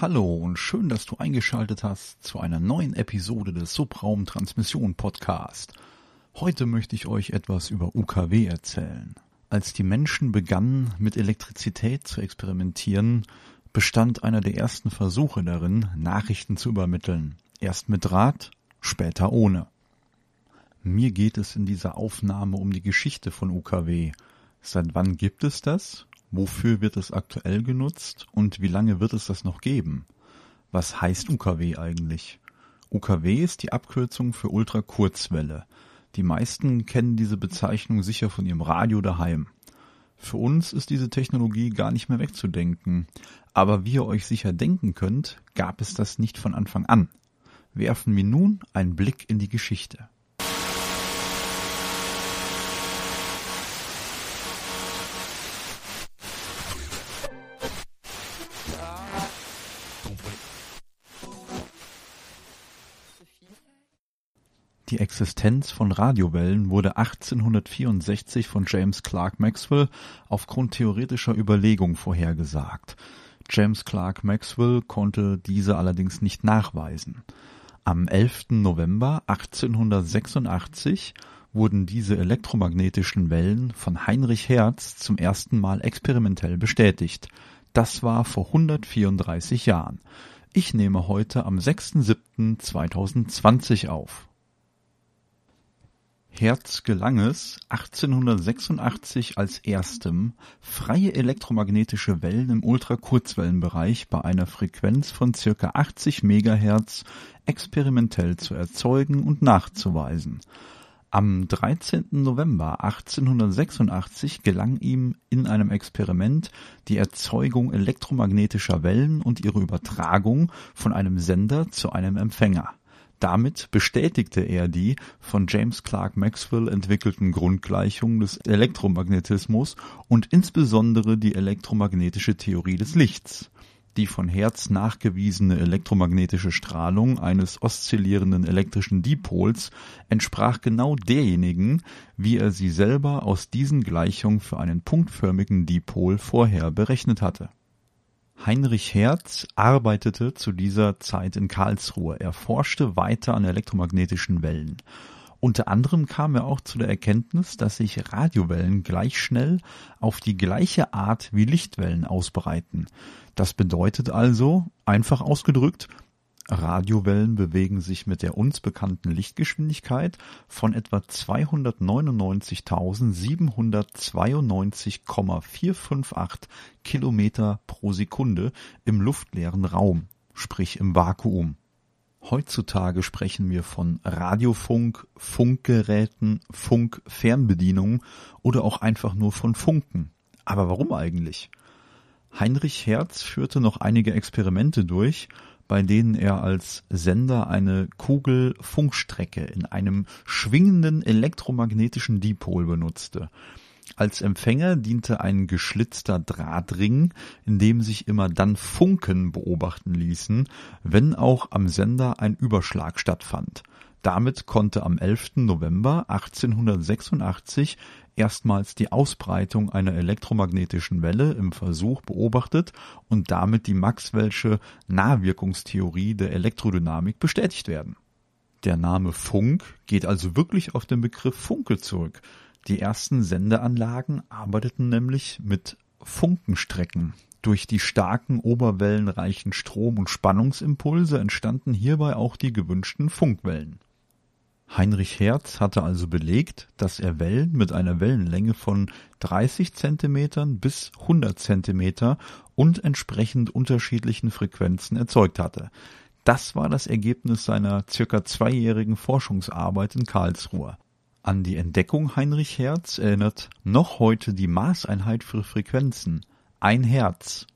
Hallo und schön, dass du eingeschaltet hast zu einer neuen Episode des Subraum Transmission Podcast. Heute möchte ich euch etwas über UKW erzählen. Als die Menschen begannen, mit Elektrizität zu experimentieren, bestand einer der ersten Versuche darin, Nachrichten zu übermitteln. Erst mit Draht, später ohne. Mir geht es in dieser Aufnahme um die Geschichte von UKW. Seit wann gibt es das Wofür wird es aktuell genutzt und wie lange wird es das noch geben? Was heißt UKW eigentlich? UKW ist die Abkürzung für Ultrakurzwelle. Die meisten kennen diese Bezeichnung sicher von ihrem Radio daheim. Für uns ist diese Technologie gar nicht mehr wegzudenken. Aber wie ihr euch sicher denken könnt, gab es das nicht von Anfang an. Werfen wir nun einen Blick in die Geschichte. Existenz von Radiowellen wurde 1864 von James Clerk Maxwell aufgrund theoretischer Überlegung vorhergesagt. James Clerk Maxwell konnte diese allerdings nicht nachweisen. Am 11. November 1886 wurden diese elektromagnetischen Wellen von Heinrich Hertz zum ersten Mal experimentell bestätigt. Das war vor 134 Jahren. Ich nehme heute am 6.7.2020 auf. Hertz gelang es, 1886 als erstem freie elektromagnetische Wellen im Ultrakurzwellenbereich bei einer Frequenz von circa 80 Megahertz experimentell zu erzeugen und nachzuweisen. Am 13. November 1886 gelang ihm in einem Experiment die Erzeugung elektromagnetischer Wellen und ihre Übertragung von einem Sender zu einem Empfänger damit bestätigte er die von James Clerk Maxwell entwickelten Grundgleichungen des Elektromagnetismus und insbesondere die elektromagnetische Theorie des Lichts. Die von Hertz nachgewiesene elektromagnetische Strahlung eines oszillierenden elektrischen Dipols entsprach genau derjenigen, wie er sie selber aus diesen Gleichungen für einen punktförmigen Dipol vorher berechnet hatte Heinrich Hertz arbeitete zu dieser Zeit in Karlsruhe. Er forschte weiter an elektromagnetischen Wellen. Unter anderem kam er auch zu der Erkenntnis, dass sich Radiowellen gleich schnell auf die gleiche Art wie Lichtwellen ausbreiten. Das bedeutet also, einfach ausgedrückt, Radiowellen bewegen sich mit der uns bekannten Lichtgeschwindigkeit von etwa 299.792,458 Kilometer pro Sekunde im luftleeren Raum, sprich im Vakuum. Heutzutage sprechen wir von Radiofunk, Funkgeräten, Funkfernbedienungen oder auch einfach nur von Funken. Aber warum eigentlich? Heinrich Hertz führte noch einige Experimente durch bei denen er als Sender eine Kugelfunkstrecke in einem schwingenden elektromagnetischen Dipol benutzte. Als Empfänger diente ein geschlitzter Drahtring, in dem sich immer dann Funken beobachten ließen, wenn auch am Sender ein Überschlag stattfand. Damit konnte am 11. November 1886 erstmals die Ausbreitung einer elektromagnetischen Welle im Versuch beobachtet und damit die Maxwellsche Nahwirkungstheorie der Elektrodynamik bestätigt werden. Der Name Funk geht also wirklich auf den Begriff Funke zurück. Die ersten Sendeanlagen arbeiteten nämlich mit Funkenstrecken. Durch die starken oberwellenreichen Strom- und Spannungsimpulse entstanden hierbei auch die gewünschten Funkwellen. Heinrich Hertz hatte also belegt, dass er Wellen mit einer Wellenlänge von 30 Zentimetern bis 100 Zentimeter und entsprechend unterschiedlichen Frequenzen erzeugt hatte. Das war das Ergebnis seiner circa zweijährigen Forschungsarbeit in Karlsruhe. An die Entdeckung Heinrich Hertz erinnert noch heute die Maßeinheit für Frequenzen, ein Hertz,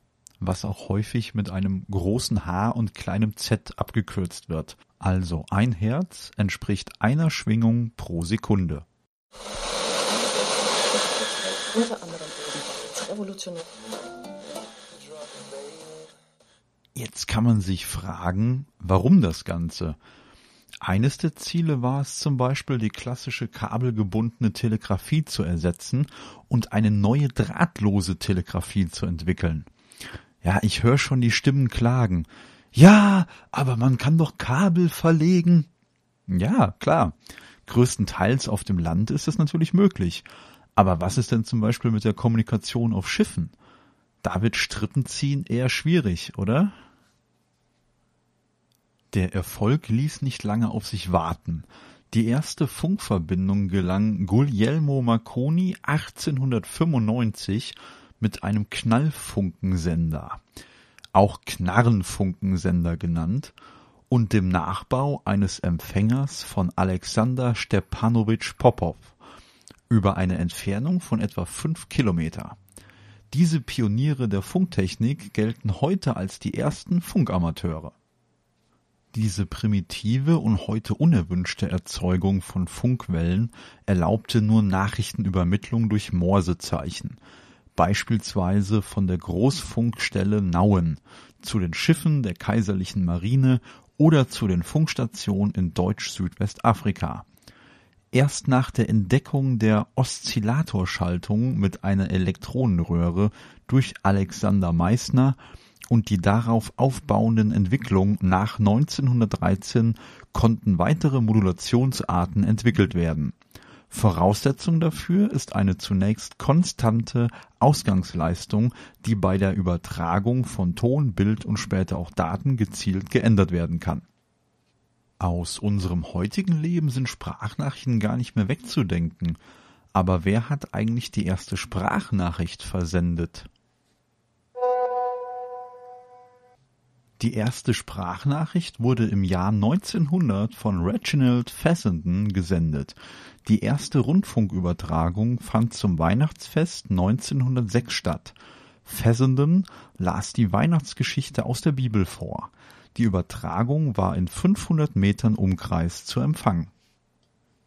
was auch häufig mit einem großen H und kleinem Z abgekürzt wird. Also ein Herz entspricht einer Schwingung pro Sekunde. Jetzt kann man sich fragen, warum das Ganze? Eines der Ziele war es zum Beispiel, die klassische kabelgebundene Telegrafie zu ersetzen und eine neue drahtlose Telegrafie zu entwickeln. Ja, ich höre schon die Stimmen klagen. Ja, aber man kann doch Kabel verlegen. Ja, klar. Größtenteils auf dem Land ist es natürlich möglich. Aber was ist denn zum Beispiel mit der Kommunikation auf Schiffen? Da wird Strippenziehen eher schwierig, oder? Der Erfolg ließ nicht lange auf sich warten. Die erste Funkverbindung gelang Guglielmo Marconi 1895 mit einem Knallfunkensender, auch Knarrenfunkensender genannt, und dem Nachbau eines Empfängers von Alexander Stepanowitsch Popow über eine Entfernung von etwa fünf Kilometer. Diese Pioniere der Funktechnik gelten heute als die ersten Funkamateure. Diese primitive und heute unerwünschte Erzeugung von Funkwellen erlaubte nur Nachrichtenübermittlung durch Morsezeichen, beispielsweise von der Großfunkstelle Nauen zu den Schiffen der Kaiserlichen Marine oder zu den Funkstationen in Deutsch-Südwestafrika. Erst nach der Entdeckung der Oszillatorschaltung mit einer Elektronenröhre durch Alexander Meissner und die darauf aufbauenden Entwicklungen nach 1913 konnten weitere Modulationsarten entwickelt werden. Voraussetzung dafür ist eine zunächst konstante Ausgangsleistung, die bei der Übertragung von Ton, Bild und später auch Daten gezielt geändert werden kann. Aus unserem heutigen Leben sind Sprachnachrichten gar nicht mehr wegzudenken. Aber wer hat eigentlich die erste Sprachnachricht versendet? Die erste Sprachnachricht wurde im Jahr 1900 von Reginald Fessenden gesendet. Die erste Rundfunkübertragung fand zum Weihnachtsfest 1906 statt. Fessenden las die Weihnachtsgeschichte aus der Bibel vor. Die Übertragung war in 500 Metern Umkreis zu empfangen.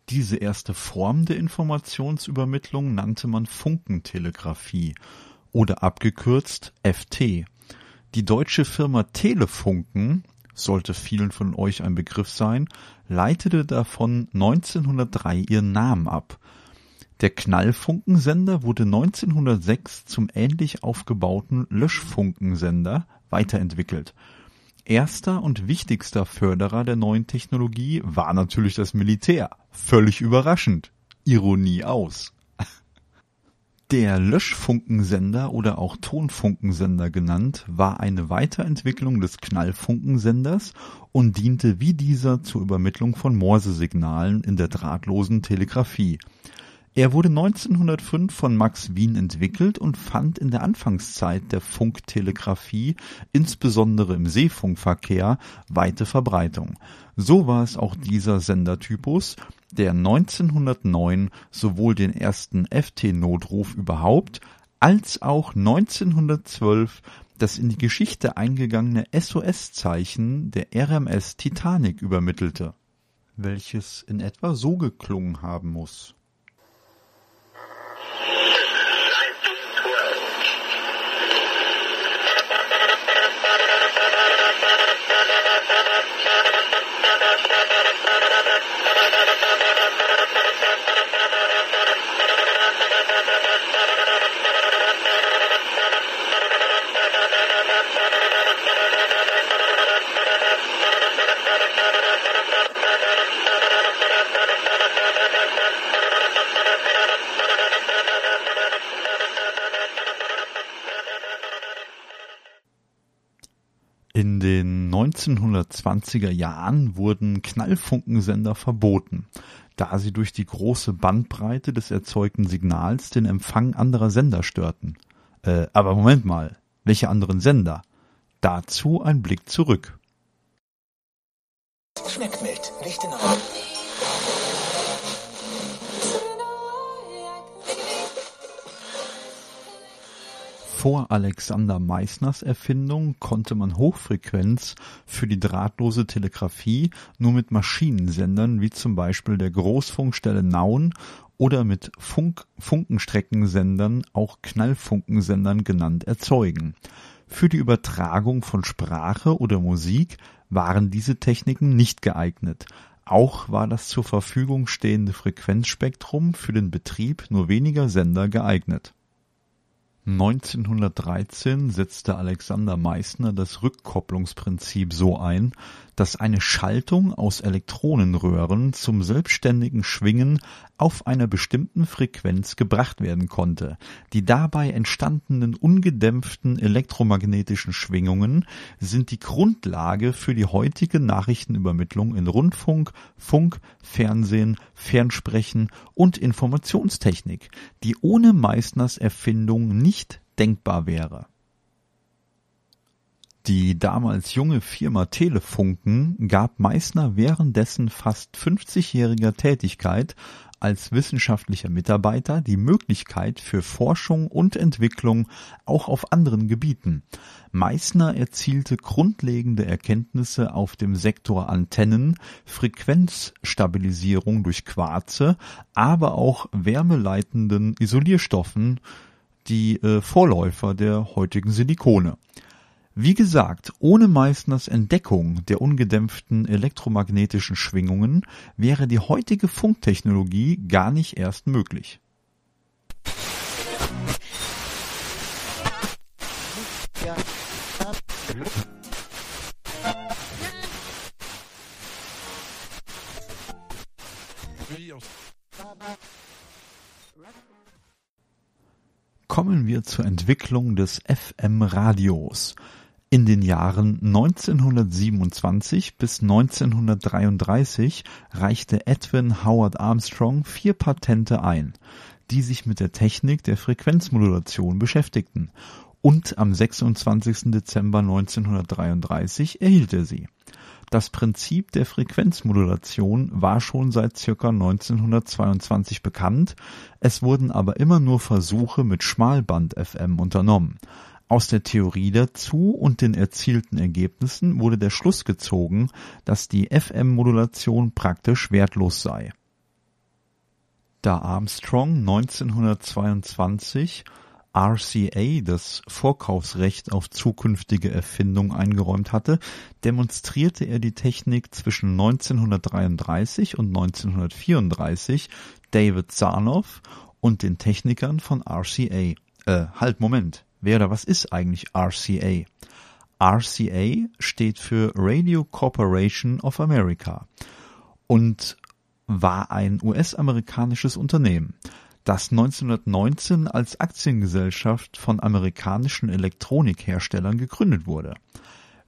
Diese erste Form der Informationsübermittlung nannte man Funkentelegrafie oder abgekürzt FT. Die deutsche Firma Telefunken, sollte vielen von euch ein Begriff sein, leitete davon 1903 ihren Namen ab. Der Knallfunkensender wurde 1906 zum ähnlich aufgebauten Löschfunkensender weiterentwickelt. Erster und wichtigster Förderer der neuen Technologie war natürlich das Militär. Völlig überraschend. Ironie aus. Der Löschfunkensender oder auch Tonfunkensender genannt, war eine Weiterentwicklung des Knallfunkensenders und diente wie dieser zur Übermittlung von Morsesignalen in der drahtlosen Telegrafie. Er wurde 1905 von Max Wien entwickelt und fand in der Anfangszeit der Funktelegrafie, insbesondere im Seefunkverkehr, weite Verbreitung. So war es auch dieser Sendertypus, der 1909 sowohl den ersten FT-Notruf überhaupt als auch 1912 das in die Geschichte eingegangene SOS-Zeichen der RMS Titanic übermittelte, welches in etwa so geklungen haben muss. 1920er Jahren wurden Knallfunkensender verboten, da sie durch die große Bandbreite des erzeugten Signals den Empfang anderer Sender störten. Äh, aber Moment mal, welche anderen Sender? Dazu ein Blick zurück. Schmeckt mild, riecht in Ordnung. Vor Alexander Meissners Erfindung konnte man Hochfrequenz für die drahtlose Telegrafie nur mit Maschinensendern wie zum Beispiel der Großfunkstelle Nauen oder mit Funk Funkenstreckensendern, auch Knallfunkensendern genannt, erzeugen. Für die Übertragung von Sprache oder Musik waren diese Techniken nicht geeignet. Auch war das zur Verfügung stehende Frequenzspektrum für den Betrieb nur weniger Sender geeignet 1913 setzte Alexander Meissner das Rückkopplungsprinzip so ein, dass eine Schaltung aus Elektronenröhren zum selbstständigen Schwingen auf einer bestimmten Frequenz gebracht werden konnte. Die dabei entstandenen ungedämpften elektromagnetischen Schwingungen sind die Grundlage für die heutige Nachrichtenübermittlung in Rundfunk, Funk, Fernsehen, Fernsprechen und Informationstechnik, die ohne Meissners Erfindung nicht denkbar wäre die damals junge Firma Telefunken gab Meissner währenddessen fast 50-jähriger Tätigkeit als wissenschaftlicher Mitarbeiter die Möglichkeit für Forschung und Entwicklung auch auf anderen Gebieten. Meissner erzielte grundlegende Erkenntnisse auf dem Sektor Antennen, Frequenzstabilisierung durch Quarze, aber auch wärmeleitenden Isolierstoffen, die äh, Vorläufer der heutigen Silikone. Wie gesagt, ohne Meissners Entdeckung der ungedämpften elektromagnetischen Schwingungen wäre die heutige Funktechnologie gar nicht erst möglich. Kommen wir zur Entwicklung des FM-Radios. In den Jahren 1927 bis 1933 reichte Edwin Howard Armstrong vier Patente ein, die sich mit der Technik der Frequenzmodulation beschäftigten, und am 26. Dezember 1933 erhielt er sie. Das Prinzip der Frequenzmodulation war schon seit circa 1922 bekannt, es wurden aber immer nur Versuche mit Schmalband-FM unternommen aus der Theorie dazu und den erzielten Ergebnissen wurde der Schluss gezogen, dass die FM-Modulation praktisch wertlos sei. Da Armstrong 1922 RCA das Vorkaufsrecht auf zukünftige Erfindungen eingeräumt hatte, demonstrierte er die Technik zwischen 1933 und 1934 David Sarnoff und den Technikern von RCA. Äh, halt, Moment. Wer oder was ist eigentlich RCA? RCA steht für Radio Corporation of America und war ein US-amerikanisches Unternehmen, das 1919 als Aktiengesellschaft von amerikanischen Elektronikherstellern gegründet wurde.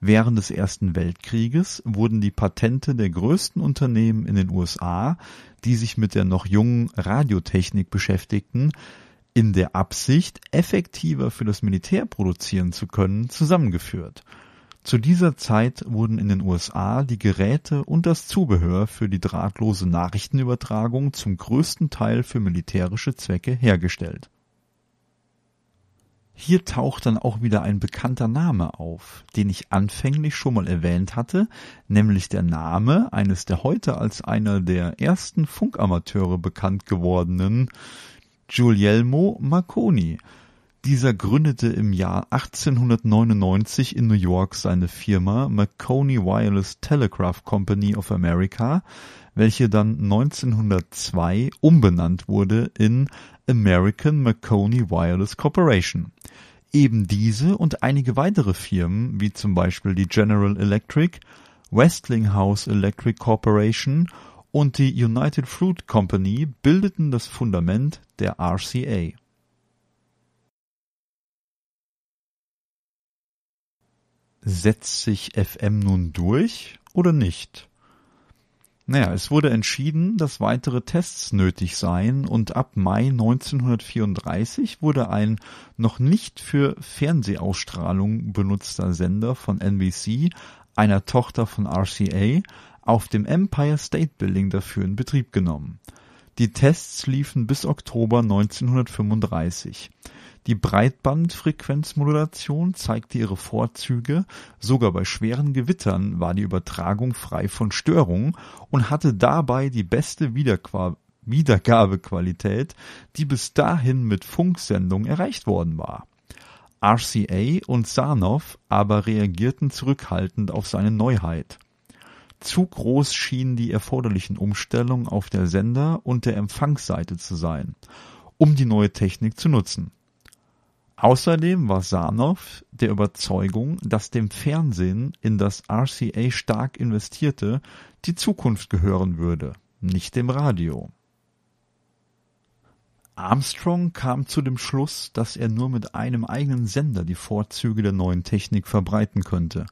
Während des Ersten Weltkrieges wurden die Patente der größten Unternehmen in den USA, die sich mit der noch jungen Radiotechnik beschäftigten, in der Absicht, effektiver für das Militär produzieren zu können, zusammengeführt. Zu dieser Zeit wurden in den USA die Geräte und das Zubehör für die drahtlose Nachrichtenübertragung zum größten Teil für militärische Zwecke hergestellt. Hier taucht dann auch wieder ein bekannter Name auf, den ich anfänglich schon mal erwähnt hatte, nämlich der Name eines der heute als einer der ersten Funkamateure bekannt gewordenen Guglielmo Marconi. Dieser gründete im Jahr 1899 in New York seine Firma Marconi Wireless Telegraph Company of America, welche dann 1902 umbenannt wurde in American Marconi Wireless Corporation. Eben diese und einige weitere Firmen, wie zum Beispiel die General Electric, Westinghouse Electric Corporation und die United Fruit Company bildeten das Fundament der RCA. Setzt sich FM nun durch oder nicht? Naja, es wurde entschieden, dass weitere Tests nötig seien und ab Mai 1934 wurde ein noch nicht für Fernsehausstrahlung benutzter Sender von NBC, einer Tochter von RCA, auf dem Empire State Building dafür in Betrieb genommen. Die Tests liefen bis Oktober 1935. Die Breitbandfrequenzmodulation zeigte ihre Vorzüge, sogar bei schweren Gewittern war die Übertragung frei von Störungen und hatte dabei die beste Wiedergabequalität, die bis dahin mit Funksendungen erreicht worden war RCA und Sarnoff aber reagierten zurückhaltend auf seine Neuheit. Zu groß schienen die erforderlichen Umstellungen auf der Sender- und der Empfangsseite zu sein, um die neue Technik zu nutzen. Außerdem war Sarnoff der Überzeugung, dass dem Fernsehen, in das RCA stark investierte, die Zukunft gehören würde, nicht dem Radio. Armstrong kam zu dem Schluss, dass er nur mit einem eigenen Sender die Vorzüge der neuen Technik verbreiten könnte.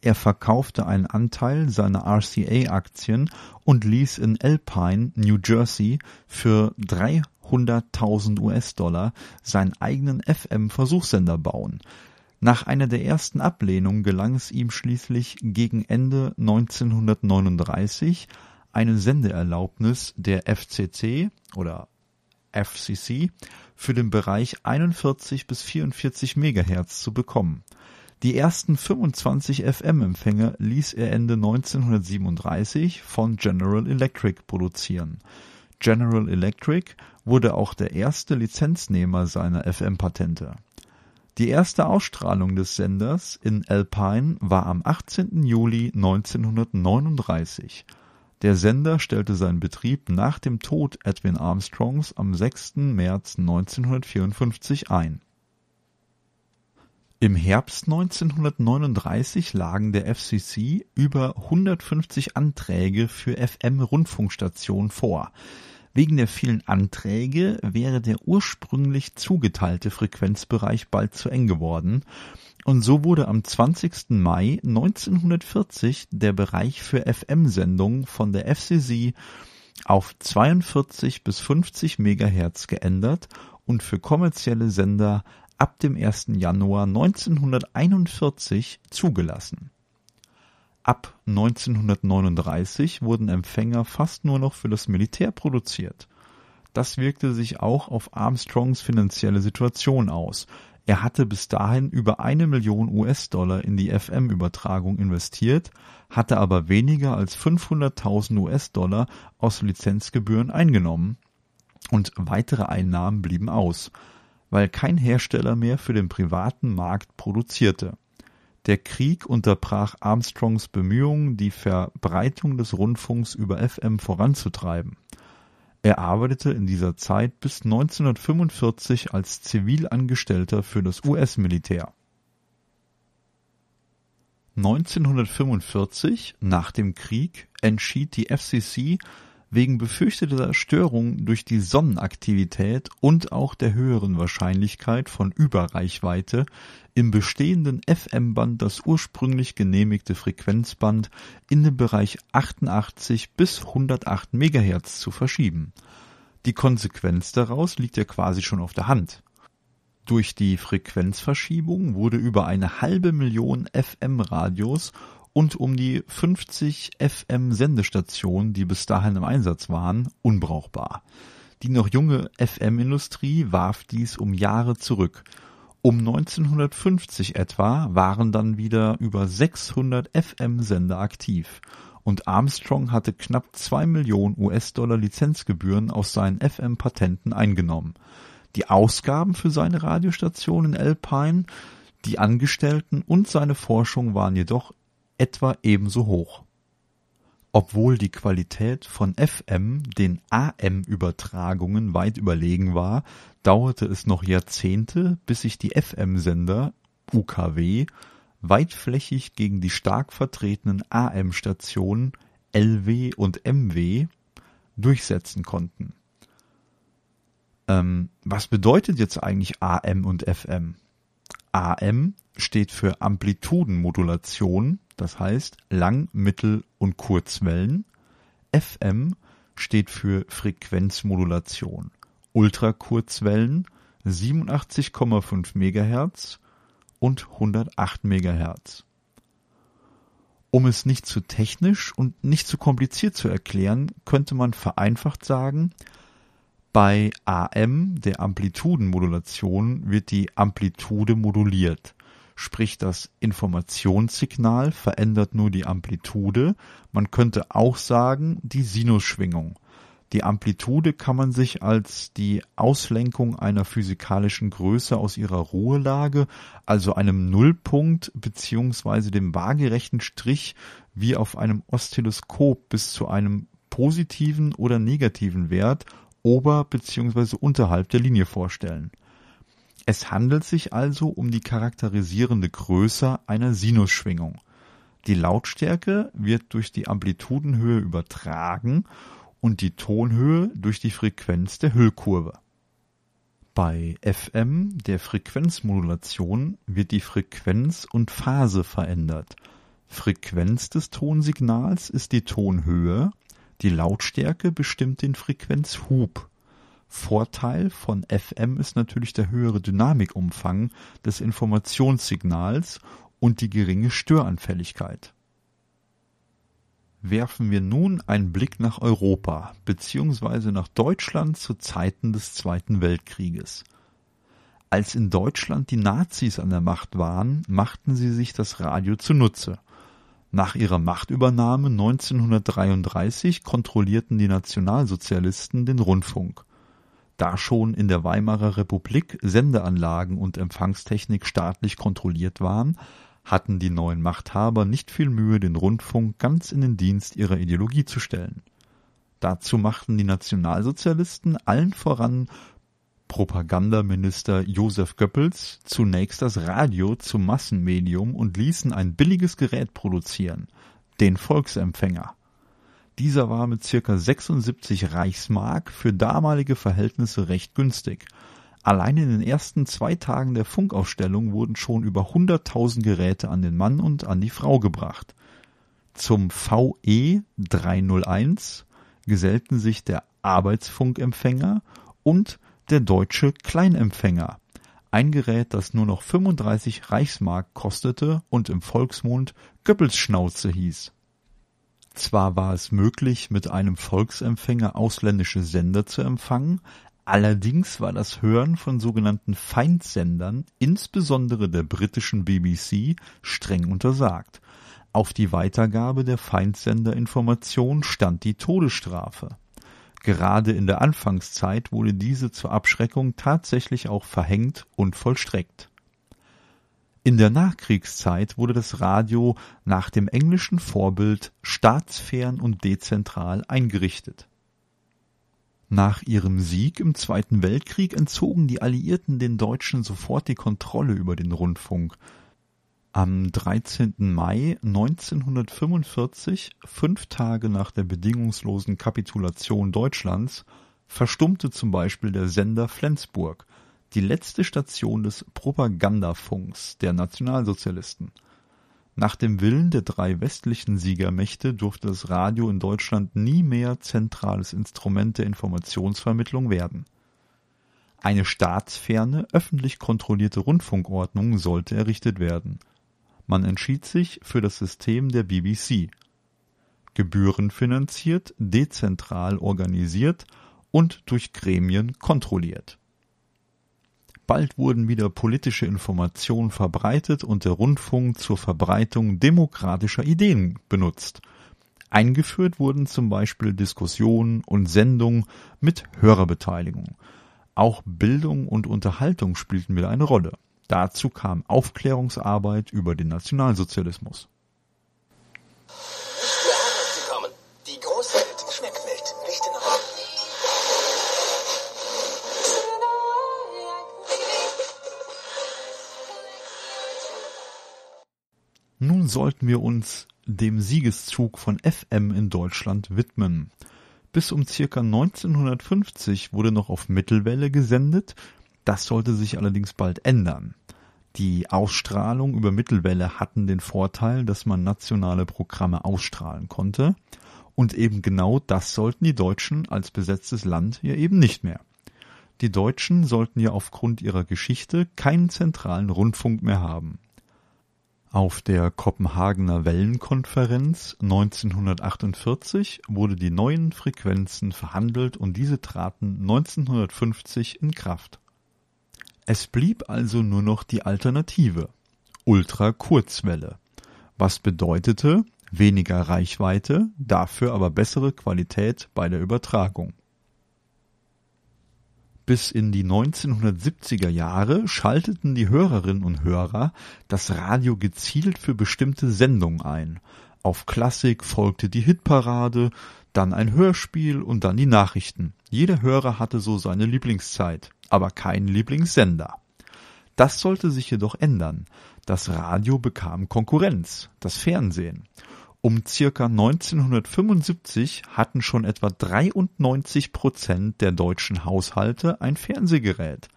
Er verkaufte einen Anteil seiner RCA-Aktien und ließ in Alpine, New Jersey, für 300.000 US-Dollar seinen eigenen FM-Versuchssender bauen. Nach einer der ersten Ablehnungen gelang es ihm schließlich gegen Ende 1939 eine Sendeerlaubnis der FCC oder FCC für den Bereich 41 bis 44 Megahertz zu bekommen. Die ersten 25 FM-Empfänger ließ er Ende 1937 von General Electric produzieren. General Electric wurde auch der erste Lizenznehmer seiner FM-Patente. Die erste Ausstrahlung des Senders in Alpine war am 18. Juli 1939. Der Sender stellte seinen Betrieb nach dem Tod Edwin Armstrongs am 6. März 1954 ein. Im Herbst 1939 lagen der FCC über 150 Anträge für FM-Rundfunkstationen vor. Wegen der vielen Anträge wäre der ursprünglich zugeteilte Frequenzbereich bald zu eng geworden und so wurde am 20. Mai 1940 der Bereich für FM-Sendungen von der FCC auf 42 bis 50 Megahertz geändert und für kommerzielle Sender ab dem 1. Januar 1941 zugelassen. Ab 1939 wurden Empfänger fast nur noch für das Militär produziert. Das wirkte sich auch auf Armstrongs finanzielle Situation aus. Er hatte bis dahin über eine Million US-Dollar in die FM-Übertragung investiert, hatte aber weniger als 500.000 US-Dollar aus Lizenzgebühren eingenommen und weitere Einnahmen blieben aus, weil kein Hersteller mehr für den privaten Markt produzierte. Der Krieg unterbrach Armstrongs Bemühungen, die Verbreitung des Rundfunks über FM voranzutreiben. Er arbeitete in dieser Zeit bis 1945 als Zivilangestellter für das US-Militär. 1945, nach dem Krieg, entschied die FCC wegen befürchteter Störung durch die Sonnenaktivität und auch der höheren Wahrscheinlichkeit von Überreichweite im bestehenden FM-Band das ursprünglich genehmigte Frequenzband in den Bereich 88 bis 108 Megahertz zu verschieben. Die Konsequenz daraus liegt ja quasi schon auf der Hand. Durch die Frequenzverschiebung wurde über eine halbe Million FM-Radios und um die 50 FM-Sendestationen, die bis dahin im Einsatz waren, unbrauchbar. Die noch junge FM-Industrie warf dies um Jahre zurück. Um 1950 etwa waren dann wieder über 600 FM-Sender aktiv und Armstrong hatte knapp zwei Millionen US-Dollar Lizenzgebühren aus seinen FM-Patenten eingenommen. Die Ausgaben für seine Radiostation in Alpine, die Angestellten und seine Forschung waren jedoch etwa ebenso hoch. Obwohl die Qualität von FM den AM-Übertragungen weit überlegen war, dauerte es noch Jahrzehnte, bis sich die FM-Sender UKW weitflächig gegen die stark vertretenen AM-Stationen LW und MW durchsetzen konnten. Ähm, was bedeutet jetzt eigentlich AM und FM? AM steht für Amplitudenmodulation das heißt Lang-, Mittel- und Kurzwellen. FM steht für Frequenzmodulation. Ultrakurzwellen 87,5 Megahertz und 108 Megahertz. Um es nicht zu technisch und nicht zu kompliziert zu erklären, könnte man vereinfacht sagen, bei AM, der Amplitudenmodulation, wird die Amplitude moduliert sprich das Informationssignal verändert nur die Amplitude, man könnte auch sagen die Sinusschwingung. Die Amplitude kann man sich als die Auslenkung einer physikalischen Größe aus ihrer Ruhelage, also einem Nullpunkt beziehungsweise dem waagerechten Strich wie auf einem Oszilloskop bis zu einem positiven oder negativen Wert ober beziehungsweise unterhalb der Linie vorstellen. Es handelt sich also um die charakterisierende Größe einer Sinusschwingung. Die Lautstärke wird durch die Amplitudenhöhe übertragen und die Tonhöhe durch die Frequenz der Hüllkurve. Bei FM, der Frequenzmodulation, wird die Frequenz und Phase verändert. Frequenz des Tonsignals ist die Tonhöhe, die Lautstärke bestimmt den Frequenzhub. Vorteil von FM ist natürlich der höhere Dynamikumfang des Informationssignals und die geringe Störanfälligkeit. Werfen wir nun einen Blick nach Europa bzw. nach Deutschland zu Zeiten des Zweiten Weltkrieges. Als in Deutschland die Nazis an der Macht waren, machten sie sich das Radio zunutze. Nach ihrer Machtübernahme 1933 kontrollierten die Nationalsozialisten den Rundfunk. Da schon in der Weimarer Republik Sendeanlagen und Empfangstechnik staatlich kontrolliert waren, hatten die neuen Machthaber nicht viel Mühe, den Rundfunk ganz in den Dienst ihrer Ideologie zu stellen. Dazu machten die Nationalsozialisten allen voran Propagandaminister Josef Goebbels zunächst das Radio zum Massenmedium und ließen ein billiges Gerät produzieren, den Volksempfänger. Dieser war mit circa 76 Reichsmark für damalige Verhältnisse recht günstig Allein in den ersten zwei Tagen der Funkausstellung wurden schon über 100.000 Geräte an den Mann und an die Frau gebracht. Zum VE 301 gesellten sich der Arbeitsfunkempfänger und der deutsche Kleinempfänger, ein Gerät, das nur noch 35 Reichsmark kostete und im Volksmund Goebbelsschnauze hieß. Zwar war es möglich, mit einem Volksempfänger ausländische Sender zu empfangen, Allerdings war das Hören von sogenannten Feindsendern, insbesondere der britischen BBC, streng untersagt. Auf die Weitergabe der Feindsenderinformation stand die Todesstrafe. Gerade in der Anfangszeit wurde diese zur Abschreckung tatsächlich auch verhängt und vollstreckt. In der Nachkriegszeit wurde das Radio nach dem englischen Vorbild staatsfern und dezentral eingerichtet nach ihrem Sieg im Zweiten Weltkrieg entzogen die Alliierten den Deutschen sofort die Kontrolle über den Rundfunk. Am 13. Mai 1945, fünf Tage nach der bedingungslosen Kapitulation Deutschlands, verstummte zum Beispiel der Sender Flensburg, die letzte Station des Propagandafunks der Nationalsozialisten nach dem Willen der drei westlichen Siegermächte durfte das Radio in Deutschland nie mehr zentrales Instrument der Informationsvermittlung werden. Eine staatsferne, öffentlich kontrollierte Rundfunkordnung sollte errichtet werden. Man entschied sich für das System der BBC. Gebührenfinanziert, dezentral organisiert und durch Gremien kontrolliert Bald wurden wieder politische Informationen verbreitet und der Rundfunk zur Verbreitung demokratischer Ideen benutzt. Eingeführt wurden zum Beispiel Diskussionen und Sendungen mit Hörerbeteiligung. Auch Bildung und Unterhaltung spielten wieder eine Rolle. Dazu kam Aufklärungsarbeit über den Nationalsozialismus. Nun sollten wir uns dem Siegeszug von FM in Deutschland widmen. Bis um circa 1950 wurde noch auf Mittelwelle gesendet, das sollte sich allerdings bald ändern. Die Ausstrahlung über Mittelwelle hatten den Vorteil, dass man nationale Programme ausstrahlen konnte, und eben genau das sollten die Deutschen als besetztes Land ja eben nicht mehr. Die Deutschen sollten ja aufgrund ihrer Geschichte keinen zentralen Rundfunk mehr haben. Auf der Kopenhagener Wellenkonferenz 1948 wurde die neuen Frequenzen verhandelt und diese traten 1950 in Kraft. Es blieb also nur noch die Alternative Ultrakurzwelle, was bedeutete weniger Reichweite, dafür aber bessere Qualität bei der Übertragung Bis in die 1970er Jahre schalteten die Hörerinnen und Hörer das Radio gezielt für bestimmte Sendungen ein. Auf Klassik folgte die Hitparade, dann ein Hörspiel und dann die Nachrichten. Jeder Hörer hatte so seine Lieblingszeit, aber keinen Lieblingssender. Das sollte sich jedoch ändern. Das Radio bekam Konkurrenz, das Fernsehen. Um circa 1975 hatten schon etwa 93 Prozent der deutschen Haushalte ein Fernsehgerät.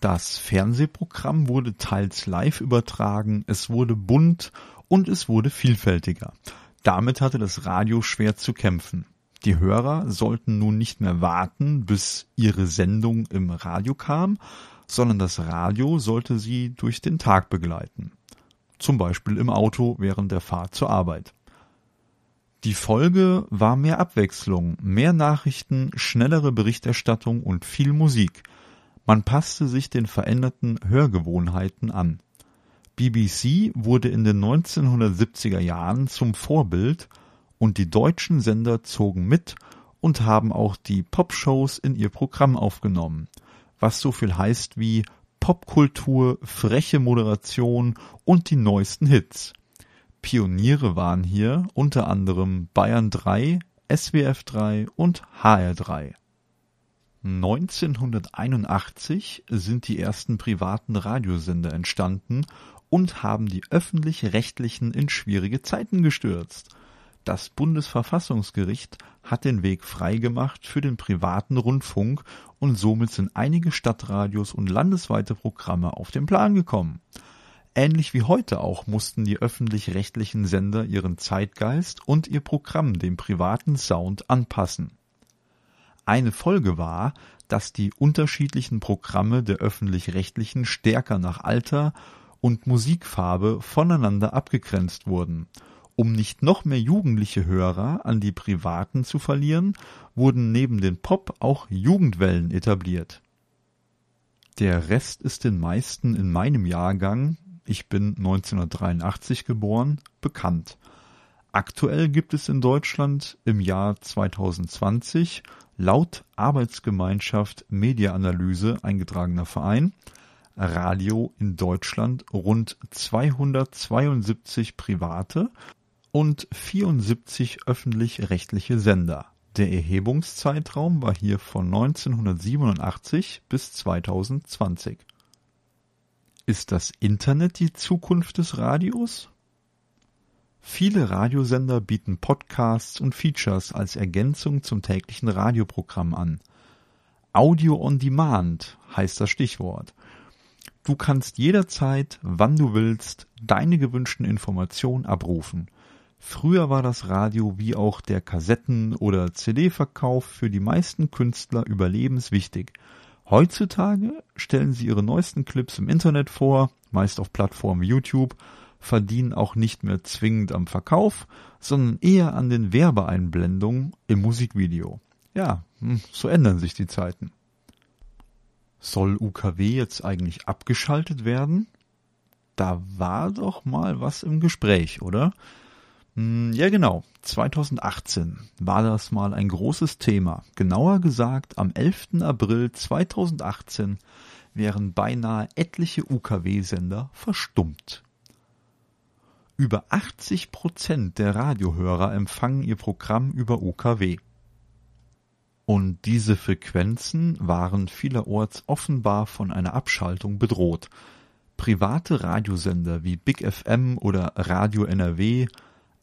Das Fernsehprogramm wurde teils live übertragen, es wurde bunt und es wurde vielfältiger. Damit hatte das Radio schwer zu kämpfen. Die Hörer sollten nun nicht mehr warten, bis ihre Sendung im Radio kam, sondern das Radio sollte sie durch den Tag begleiten zum Beispiel im Auto während der Fahrt zur Arbeit. Die Folge war mehr Abwechslung, mehr Nachrichten, schnellere Berichterstattung und viel Musik. Man passte sich den veränderten Hörgewohnheiten an. BBC wurde in den 1970er Jahren zum Vorbild und die deutschen Sender zogen mit und haben auch die Popshows in ihr Programm aufgenommen, was so viel heißt wie Popkultur, freche Moderation und die neuesten Hits. Pioniere waren hier unter anderem Bayern 3, SWF 3 und HR 3. 1981 sind die ersten privaten Radiosender entstanden und haben die öffentlich-rechtlichen in schwierige Zeiten gestürzt. Das Bundesverfassungsgericht hat den Weg freigemacht für den privaten Rundfunk und somit sind einige Stadtradios und landesweite Programme auf den Plan gekommen. Ähnlich wie heute auch mussten die öffentlich-rechtlichen Sender ihren Zeitgeist und ihr Programm dem privaten Sound anpassen. Eine Folge war, dass die unterschiedlichen Programme der öffentlich-rechtlichen stärker nach Alter und Musikfarbe voneinander abgegrenzt wurden um nicht noch mehr jugendliche Hörer an die Privaten zu verlieren, wurden neben den Pop auch Jugendwellen etabliert. Der Rest ist den meisten in meinem Jahrgang, ich bin 1983 geboren, bekannt. Aktuell gibt es in Deutschland im Jahr 2020 laut Arbeitsgemeinschaft Mediaanalyse eingetragener Verein Radio in Deutschland rund 272 private und 74 öffentlich-rechtliche Sender. Der Erhebungszeitraum war hier von 1987 bis 2020. Ist das Internet die Zukunft des Radios? Viele Radiosender bieten Podcasts und Features als Ergänzung zum täglichen Radioprogramm an. Audio on Demand heißt das Stichwort. Du kannst jederzeit, wann du willst, deine gewünschten Informationen abrufen. Früher war das Radio wie auch der Kassetten- oder CD-Verkauf für die meisten Künstler überlebenswichtig. Heutzutage stellen sie ihre neuesten Clips im Internet vor, meist auf Plattformen YouTube, verdienen auch nicht mehr zwingend am Verkauf, sondern eher an den Werbeeinblendungen im Musikvideo. Ja, hm, so ändern sich die Zeiten. Soll UKW jetzt eigentlich abgeschaltet werden? Da war doch mal was im Gespräch, oder? Hm, ja, genau. 2018 war das mal ein großes Thema. Genauer gesagt, am 11. April 2018 wären beinahe etliche UKW-Sender verstummt. Über 80 Prozent der Radiohörer empfangen ihr Programm über UKW. Und diese Frequenzen waren vielerorts offenbar von einer Abschaltung bedroht. Private Radiosender wie Big FM oder Radio NRW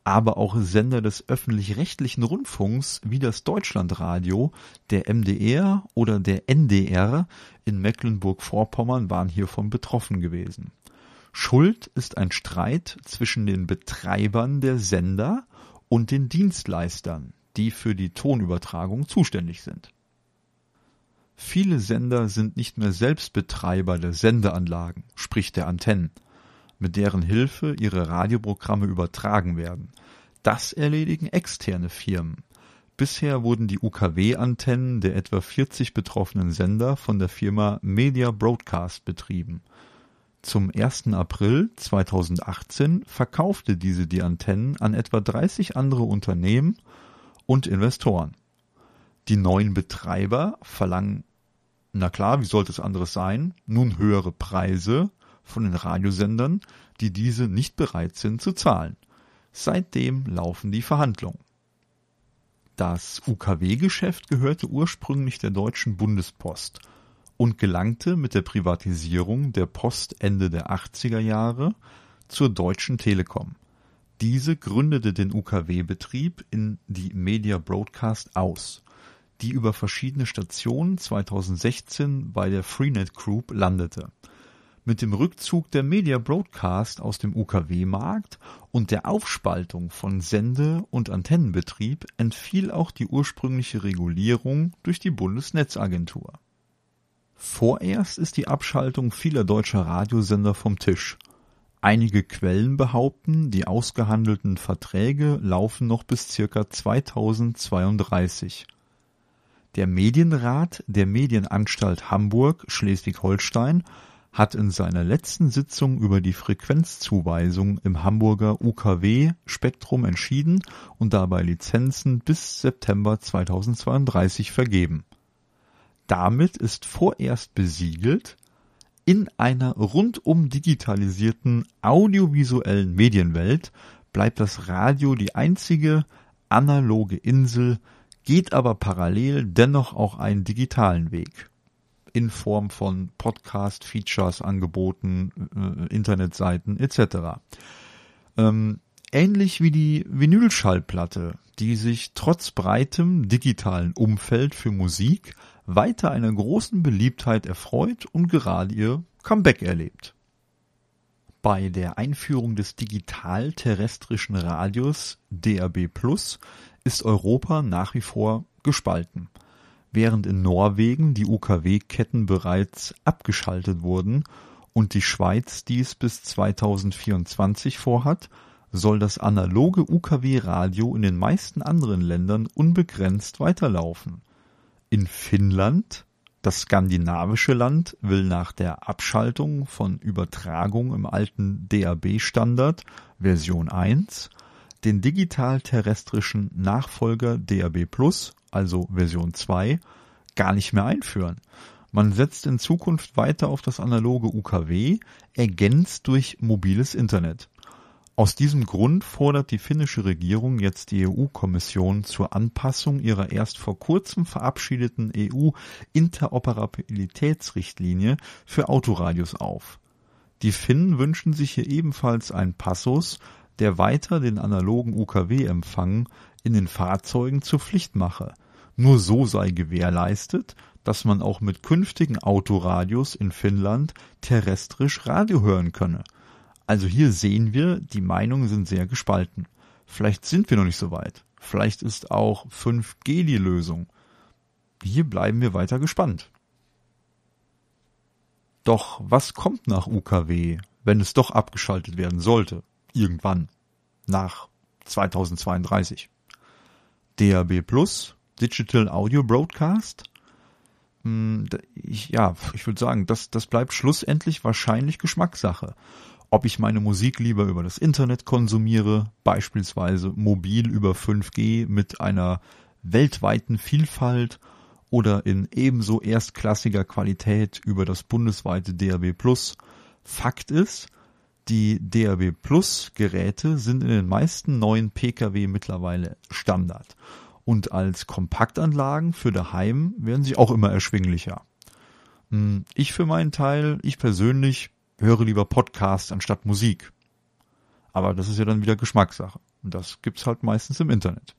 aber auch Sender des öffentlich-rechtlichen Rundfunks wie das Deutschlandradio, der MDR oder der NDR in Mecklenburg-Vorpommern waren hiervon betroffen gewesen. Schuld ist ein Streit zwischen den Betreibern der Sender und den Dienstleistern, die für die Tonübertragung zuständig sind. Viele Sender sind nicht mehr selbst Betreiber der Sendeanlagen, sprich der Antennen, mit deren Hilfe ihre Radioprogramme übertragen werden. Das erledigen externe Firmen. Bisher wurden die UKW-Antennen der etwa 40 betroffenen Sender von der Firma Media Broadcast betrieben. Zum 1. April 2018 verkaufte diese die Antennen an etwa 30 andere Unternehmen und Investoren. Die neuen Betreiber verlangen Na klar, wie sollte es anderes sein? Nun höhere Preise von den Radiosendern, die diese nicht bereit sind zu zahlen. Seitdem laufen die Verhandlungen. Das UKW-Geschäft gehörte ursprünglich der Deutschen Bundespost und gelangte mit der Privatisierung der Post Ende der 80er Jahre zur Deutschen Telekom. Diese gründete den UKW-Betrieb in die Media Broadcast aus, die über verschiedene Stationen 2016 bei der Freenet Group landete mit dem Rückzug der Media Broadcast aus dem UKW-Markt und der Aufspaltung von Sende- und Antennenbetrieb entfiel auch die ursprüngliche Regulierung durch die Bundesnetzagentur. Vorerst ist die Abschaltung vieler deutscher Radiosender vom Tisch. Einige Quellen behaupten, die ausgehandelten Verträge laufen noch bis circa 2032. Der Medienrat der Medienanstalt Hamburg Schleswig-Holstein hat in seiner letzten Sitzung über die Frequenzzuweisung im Hamburger UKW-Spektrum entschieden und dabei Lizenzen bis September 2032 vergeben. Damit ist vorerst besiegelt, in einer rundum digitalisierten audiovisuellen Medienwelt bleibt das Radio die einzige analoge Insel, geht aber parallel dennoch auch einen digitalen Weg in Form von Podcast-Features, Angeboten, äh, Internetseiten etc. Ähm, ähnlich wie die Vinylschallplatte, die sich trotz breitem digitalen Umfeld für Musik weiter einer großen Beliebtheit erfreut und gerade ihr Comeback erlebt. Bei der Einführung des digital-terrestrischen Radios DAB Plus ist Europa nach wie vor gespalten. Während in Norwegen die UKW-Ketten bereits abgeschaltet wurden und die Schweiz dies bis 2024 vorhat, soll das analoge UKW-Radio in den meisten anderen Ländern unbegrenzt weiterlaufen. In Finnland, das skandinavische Land, will nach der Abschaltung von Übertragung im alten DAB-Standard Version 1 den digital-terrestrischen Nachfolger DAB Plus also Version 2, gar nicht mehr einführen. Man setzt in Zukunft weiter auf das analoge UKW, ergänzt durch mobiles Internet. Aus diesem Grund fordert die finnische Regierung jetzt die EU-Kommission zur Anpassung ihrer erst vor kurzem verabschiedeten EU-Interoperabilitätsrichtlinie für Autoradios auf. Die Finnen wünschen sich hier ebenfalls einen Passus, der weiter den analogen UKW-Empfang in den Fahrzeugen zur Pflicht mache. Nur so sei gewährleistet, dass man auch mit künftigen Autoradios in Finnland terrestrisch Radio hören könne. Also hier sehen wir, die Meinungen sind sehr gespalten. Vielleicht sind wir noch nicht so weit. Vielleicht ist auch 5G die Lösung. Hier bleiben wir weiter gespannt. Doch was kommt nach UKW, wenn es doch abgeschaltet werden sollte? Irgendwann. Nach 2032. DAB Plus Digital Audio Broadcast. Hm, ich, ja, ich würde sagen, das, das bleibt schlussendlich wahrscheinlich Geschmackssache. Ob ich meine Musik lieber über das Internet konsumiere, beispielsweise mobil über 5G mit einer weltweiten Vielfalt oder in ebenso erstklassiger Qualität über das bundesweite DAB Plus. Fakt ist, die DAB Plus Geräte sind in den meisten neuen Pkw mittlerweile Standard und als Kompaktanlagen für daheim werden sie auch immer erschwinglicher. Hm, ich für meinen Teil, ich persönlich höre lieber Podcasts anstatt Musik. Aber das ist ja dann wieder Geschmackssache. Und das gibt's halt meistens im Internet.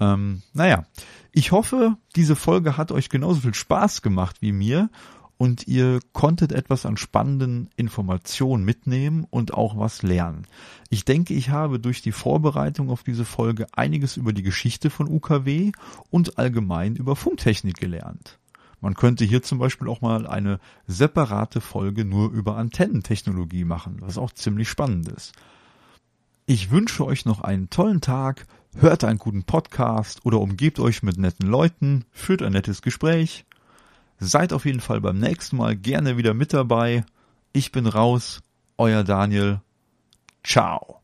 Ähm, naja, ich hoffe, diese Folge hat euch genauso viel Spaß gemacht wie mir und ihr konntet etwas an spannenden Informationen mitnehmen und auch was lernen. Ich denke, ich habe durch die Vorbereitung auf diese Folge einiges über die Geschichte von UKW und allgemein über Funktechnik gelernt. Man könnte hier zum Beispiel auch mal eine separate Folge nur über Antennentechnologie machen, was auch ziemlich spannend ist. Ich wünsche euch noch einen tollen Tag, hört einen guten Podcast oder umgebt euch mit netten Leuten, führt ein nettes Gespräch Seid auf jeden Fall beim nächsten Mal gerne wieder mit dabei. Ich bin raus, euer Daniel. Ciao.